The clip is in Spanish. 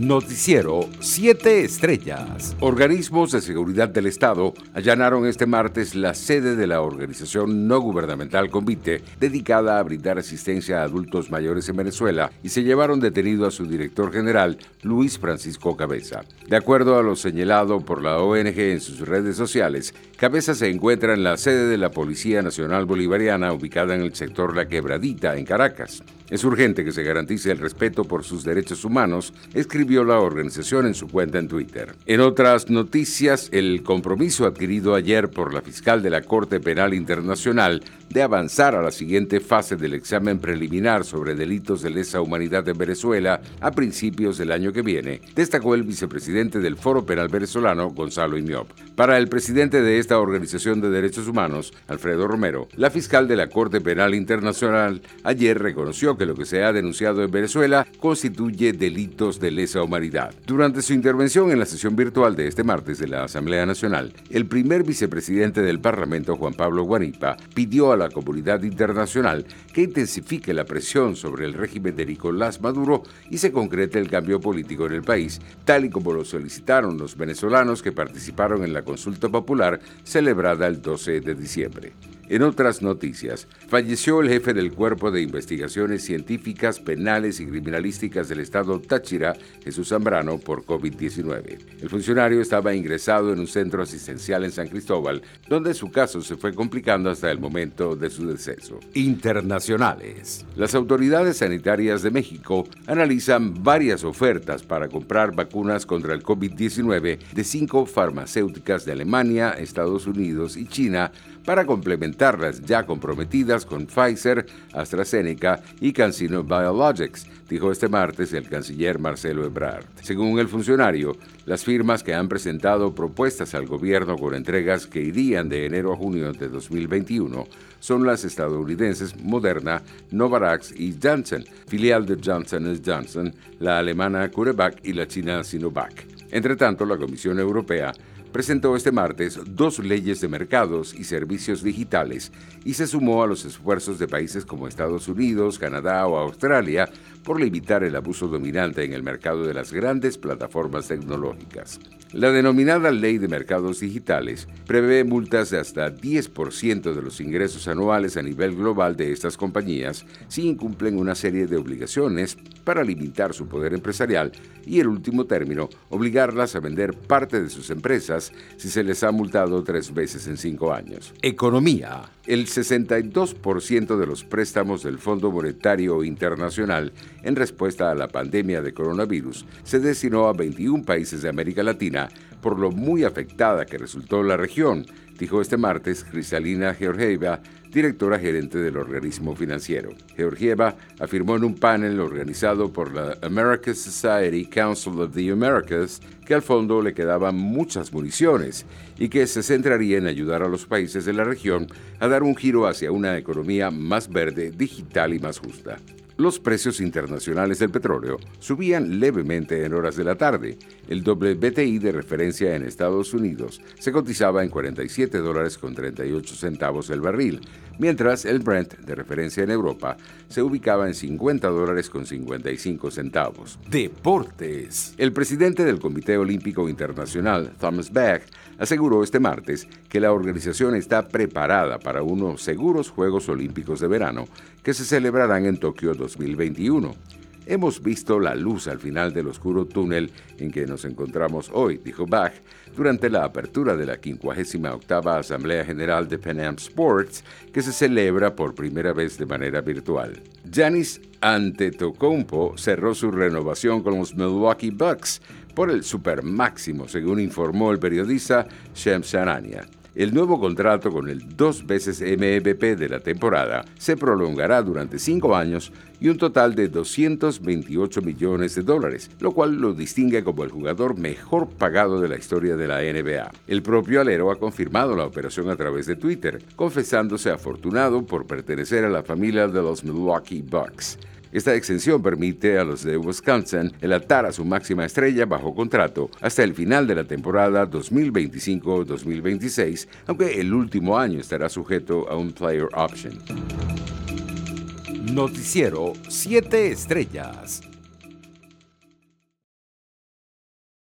Noticiero 7 Estrellas. Organismos de seguridad del Estado allanaron este martes la sede de la organización no gubernamental Convite, dedicada a brindar asistencia a adultos mayores en Venezuela, y se llevaron detenido a su director general, Luis Francisco Cabeza. De acuerdo a lo señalado por la ONG en sus redes sociales, Cabeza se encuentra en la sede de la Policía Nacional Bolivariana, ubicada en el sector La Quebradita, en Caracas. Es urgente que se garantice el respeto por sus derechos humanos, escribió la organización en su cuenta en Twitter. En otras noticias, el compromiso adquirido ayer por la fiscal de la Corte Penal Internacional de avanzar a la siguiente fase del examen preliminar sobre delitos de lesa humanidad en Venezuela a principios del año que viene, destacó el vicepresidente del Foro Penal Venezolano, Gonzalo Iñop. Para el presidente de esta organización de derechos humanos, Alfredo Romero, la fiscal de la Corte Penal Internacional ayer reconoció que lo que se ha denunciado en Venezuela constituye delitos de lesa humanidad. Durante su intervención en la sesión virtual de este martes de la Asamblea Nacional, el primer vicepresidente del Parlamento, Juan Pablo Guanipa, pidió a la comunidad internacional que intensifique la presión sobre el régimen de Nicolás Maduro y se concrete el cambio político en el país, tal y como lo solicitaron los venezolanos que participaron en la consulta popular celebrada el 12 de diciembre. En otras noticias, falleció el jefe del Cuerpo de Investigaciones Científicas, Penales y Criminalísticas del Estado Táchira, Jesús Zambrano, por COVID-19. El funcionario estaba ingresado en un centro asistencial en San Cristóbal, donde su caso se fue complicando hasta el momento de su deceso. Internacionales. Las autoridades sanitarias de México analizan varias ofertas para comprar vacunas contra el COVID-19 de cinco farmacéuticas de Alemania, Estados Unidos y China para complementarlas ya comprometidas con Pfizer, AstraZeneca y CanSino Biologics, dijo este martes el canciller Marcelo Ebrard. Según el funcionario, las firmas que han presentado propuestas al gobierno con entregas que irían de enero a junio de 2021 son las estadounidenses Moderna, Novavax y Janssen, filial de Johnson Johnson, la alemana CureVac y la china Sinovac. Entre tanto, la Comisión Europea presentó este martes dos leyes de mercados y servicios digitales y se sumó a los esfuerzos de países como Estados Unidos, Canadá o Australia por limitar el abuso dominante en el mercado de las grandes plataformas tecnológicas. La denominada Ley de Mercados Digitales prevé multas de hasta 10% de los ingresos anuales a nivel global de estas compañías si incumplen una serie de obligaciones para limitar su poder empresarial y, el último término, obligarlas a vender parte de sus empresas si se les ha multado tres veces en cinco años. Economía. El 62% de los préstamos del Fondo Monetario Internacional en respuesta a la pandemia de coronavirus se destinó a 21 países de América Latina por lo muy afectada que resultó la región, dijo este martes Cristalina Georgieva, directora gerente del organismo financiero. Georgieva afirmó en un panel organizado por la American Society Council of the Americas que al fondo le quedaban muchas municiones y que se centraría en ayudar a los países de la región a dar un giro hacia una economía más verde, digital y más justa. Los precios internacionales del petróleo subían levemente en horas de la tarde. El WTI de referencia en Estados Unidos se cotizaba en 47 dólares con 38 centavos el barril, mientras el Brent de referencia en Europa se ubicaba en 50 dólares con 55 centavos. Deportes. El presidente del Comité Olímpico Internacional, Thomas Bach, aseguró este martes que la organización está preparada para unos seguros Juegos Olímpicos de verano que se celebrarán en Tokio 2021. Hemos visto la luz al final del oscuro túnel en que nos encontramos hoy, dijo Bach, durante la apertura de la 58 Asamblea General de Pan Am Sports, que se celebra por primera vez de manera virtual. Janis Antetokounmpo cerró su renovación con los Milwaukee Bucks por el super máximo, según informó el periodista Shem Sharania. El nuevo contrato con el dos veces MVP de la temporada se prolongará durante cinco años y un total de 228 millones de dólares, lo cual lo distingue como el jugador mejor pagado de la historia de la NBA. El propio alero ha confirmado la operación a través de Twitter, confesándose afortunado por pertenecer a la familia de los Milwaukee Bucks. Esta extensión permite a los de Wisconsin elatar a su máxima estrella bajo contrato hasta el final de la temporada 2025-2026, aunque el último año estará sujeto a un player option. Noticiero 7 Estrellas.